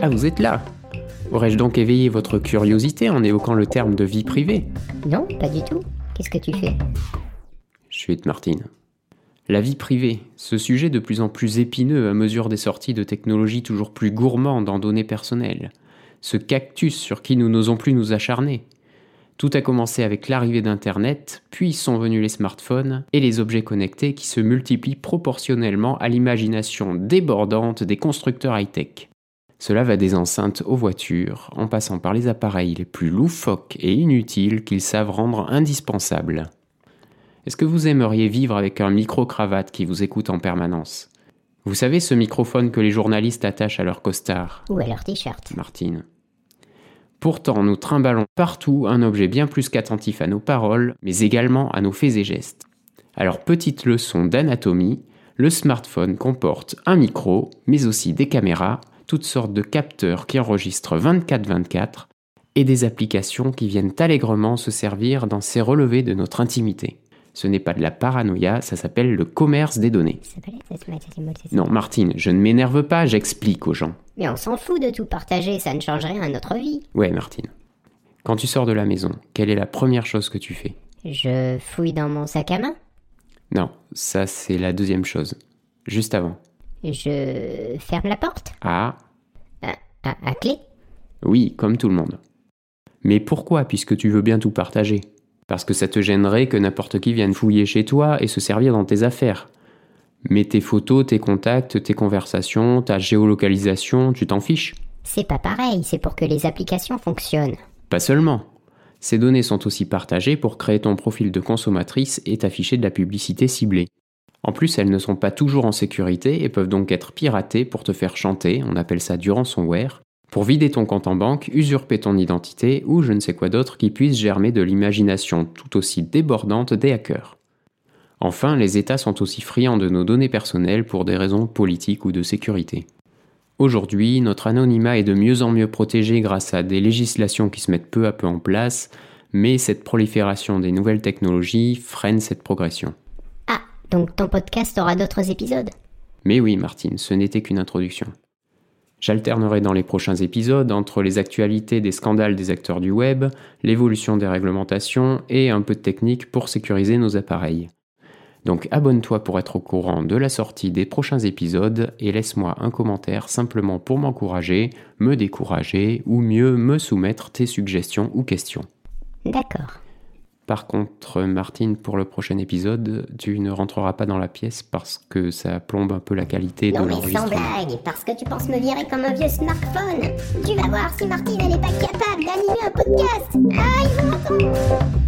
Ah, vous êtes là Aurais-je donc éveillé votre curiosité en évoquant le terme de vie privée? Non, pas du tout. Qu'est-ce que tu fais? Je suis Martine. La vie privée, ce sujet de plus en plus épineux à mesure des sorties de technologies toujours plus gourmandes en données personnelles. Ce cactus sur qui nous n'osons plus nous acharner. Tout a commencé avec l'arrivée d'Internet, puis sont venus les smartphones et les objets connectés qui se multiplient proportionnellement à l'imagination débordante des constructeurs high-tech. Cela va des enceintes aux voitures, en passant par les appareils les plus loufoques et inutiles qu'ils savent rendre indispensables. Est-ce que vous aimeriez vivre avec un micro-cravate qui vous écoute en permanence? Vous savez ce microphone que les journalistes attachent à leur costard? Ou à leur t-shirt Martine. Pourtant, nous trimballons partout un objet bien plus qu'attentif à nos paroles, mais également à nos faits et gestes. Alors, petite leçon d'anatomie, le smartphone comporte un micro, mais aussi des caméras, toutes sortes de capteurs qui enregistrent 24-24 et des applications qui viennent allègrement se servir dans ces relevés de notre intimité. Ce n'est pas de la paranoïa, ça s'appelle le commerce des données. Non, Martine, je ne m'énerve pas, j'explique aux gens. Mais on s'en fout de tout partager, ça ne change rien à notre vie. Ouais, Martine. Quand tu sors de la maison, quelle est la première chose que tu fais? Je fouille dans mon sac à main Non, ça c'est la deuxième chose. Juste avant. Je ferme la porte Ah, à, à- à clé oui, comme tout le monde. Mais pourquoi, puisque tu veux bien tout partager? Parce que ça te gênerait que n'importe qui vienne fouiller chez toi et se servir dans tes affaires. Mais tes photos, tes contacts, tes conversations, ta géolocalisation, tu t'en fiches C'est pas pareil, c'est pour que les applications fonctionnent. Pas seulement. Ces données sont aussi partagées pour créer ton profil de consommatrice et t'afficher de la publicité ciblée. En plus, elles ne sont pas toujours en sécurité et peuvent donc être piratées pour te faire chanter, on appelle ça du ransomware, pour vider ton compte en banque, usurper ton identité ou je ne sais quoi d'autre qui puisse germer de l'imagination tout aussi débordante des hackers. Enfin, les États sont aussi friands de nos données personnelles pour des raisons politiques ou de sécurité. Aujourd'hui, notre anonymat est de mieux en mieux protégé grâce à des législations qui se mettent peu à peu en place, mais cette prolifération des nouvelles technologies freine cette progression. Donc ton podcast aura d'autres épisodes Mais oui, Martine, ce n'était qu'une introduction. J'alternerai dans les prochains épisodes entre les actualités des scandales des acteurs du web, l'évolution des réglementations et un peu de technique pour sécuriser nos appareils. Donc abonne-toi pour être au courant de la sortie des prochains épisodes et laisse-moi un commentaire simplement pour m'encourager, me décourager ou mieux me soumettre tes suggestions ou questions. D'accord. Par contre, Martine, pour le prochain épisode, tu ne rentreras pas dans la pièce parce que ça plombe un peu la qualité Non de mais sans l'enregistrement. blague, parce que tu penses me virer comme un vieux smartphone. Tu vas voir si Martine elle est pas capable d'animer un podcast. Ah, ils vont entendre.